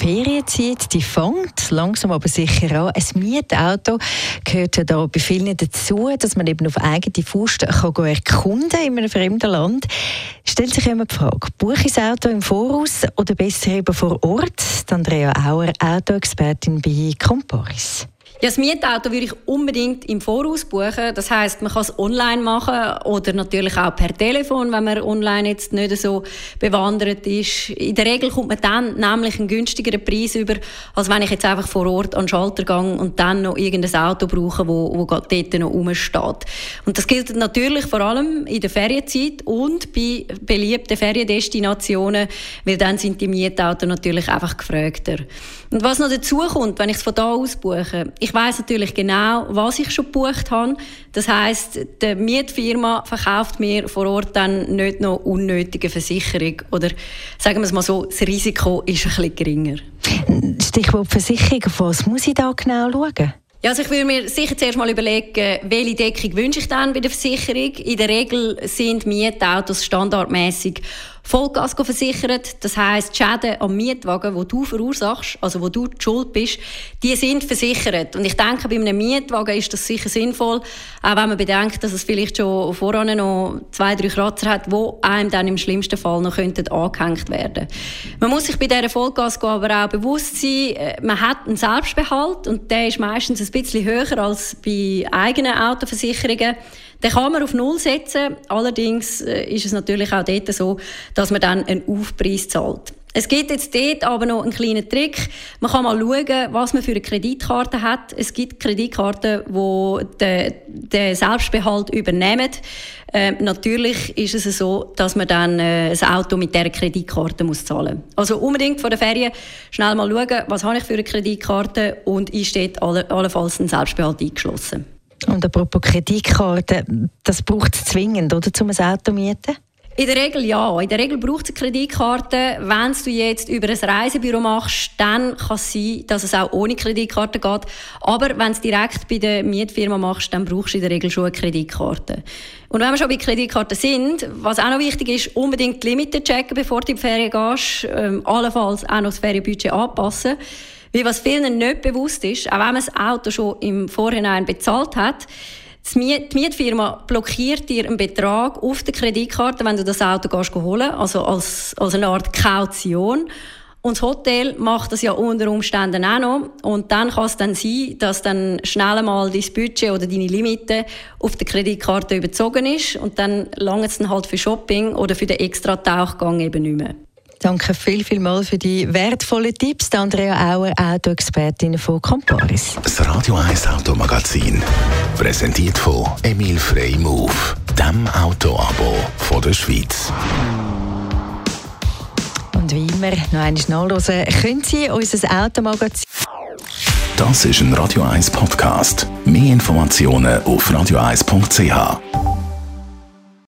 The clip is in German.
Die Ferienzeit die fängt langsam aber sicher an. Ein Mietauto gehört ja da bei vielen dazu, dass man eben auf eigene Faust kann erkunden in einem fremden Land. Stellt sich immer die Frage, buche ich das Auto im Voraus oder besser eben vor Ort? Andrea Auer, Autoexpertin bei Comparis. Ja, das Mietauto würde ich unbedingt im Voraus buchen. Das heißt, man kann es online machen oder natürlich auch per Telefon, wenn man online jetzt nicht so bewandert ist. In der Regel kommt man dann nämlich einen günstigeren Preis über, als wenn ich jetzt einfach vor Ort an den Schalter gehe und dann noch irgendein Auto brauche, wo, wo dort noch rumsteht. Und das gilt natürlich vor allem in der Ferienzeit und bei beliebten Feriendestinationen, weil dann sind die Mietautos natürlich einfach gefragter. Und was noch dazu kommt, wenn ich es von da aus buche, ich weiß natürlich genau, was ich schon gebucht habe. Das heißt, die Mietfirma verkauft mir vor Ort dann nicht noch unnötige Versicherung oder sagen wir es mal so, das Risiko ist ein bisschen geringer. Stichwort Versicherung, was muss ich da genau schauen? Ja, also ich würde mir sicher zuerst mal überlegen, welche Deckung wünsche ich dann bei der Versicherung. In der Regel sind Mietautos standardmäßig Vollgas versichert. Das die Schäden am Mietwagen, die du verursachst, also wo du die Schuld bist, die sind versichert. Und ich denke, bei einem Mietwagen ist das sicher sinnvoll, auch wenn man bedenkt, dass es vielleicht schon voran noch zwei, drei Kratzer hat, wo einem dann im schlimmsten Fall noch könnten angehängt werden. Man muss sich bei dieser Vollgas aber auch bewusst sein, äh, man hat einen Selbstbehalt und der ist meistens ein bisschen höher als bei eigenen Autoversicherungen. Den kann man auf Null setzen. Allerdings äh, ist es natürlich auch dort so, dass man dann einen Aufpreis zahlt. Es gibt jetzt dort aber noch einen kleinen Trick. Man kann mal schauen, was man für eine Kreditkarte hat. Es gibt Kreditkarten, die den, Selbstbehalt übernehmen. Äh, natürlich ist es so, dass man dann äh, ein Auto mit dieser Kreditkarte muss zahlen muss. Also unbedingt vor der Ferien schnell mal schauen, was habe ich für eine Kreditkarte und ist dort alle, allenfalls ein Selbstbehalt eingeschlossen. Und apropos Kreditkarte, das braucht es zwingend, oder, um ein Auto zu mieten? In der Regel ja. In der Regel braucht es eine Kreditkarte. Wenn du jetzt über ein Reisebüro machst, dann kann es sein, dass es auch ohne Kreditkarte geht. Aber wenn du es direkt bei der Mietfirma machst, dann brauchst du in der Regel schon eine Kreditkarte. Und wenn wir schon bei Kreditkarten sind, was auch noch wichtig ist, unbedingt die Limite checken, bevor du in die Ferien gehst. Ähm, allenfalls auch noch das Ferienbudget anpassen. Weil was vielen nicht bewusst ist, auch wenn man das Auto schon im Vorhinein bezahlt hat, die Mietfirma blockiert dir einen Betrag auf der Kreditkarte, wenn du das Auto gehst holen, also als, als eine Art Kaution. Und das Hotel macht das ja unter Umständen auch noch. Und dann kann es dann sein, dass dann schnell einmal dein Budget oder deine Limite auf der Kreditkarte überzogen ist. Und dann lange es dann halt für Shopping oder für den extra Tauchgang eben nicht mehr. Danke viel, viel mal für die wertvollen Tipps. Andrea Auer, Autoexpertin von Comparis. Das Radio 1 Automagazin. Präsentiert von Emil Frey Move, dem Autoabo von der Schweiz. Und wie immer, noch einmal nachhören, können Sie unser Automagazin. Das ist ein Radio 1 Podcast. Mehr Informationen auf radio1.ch.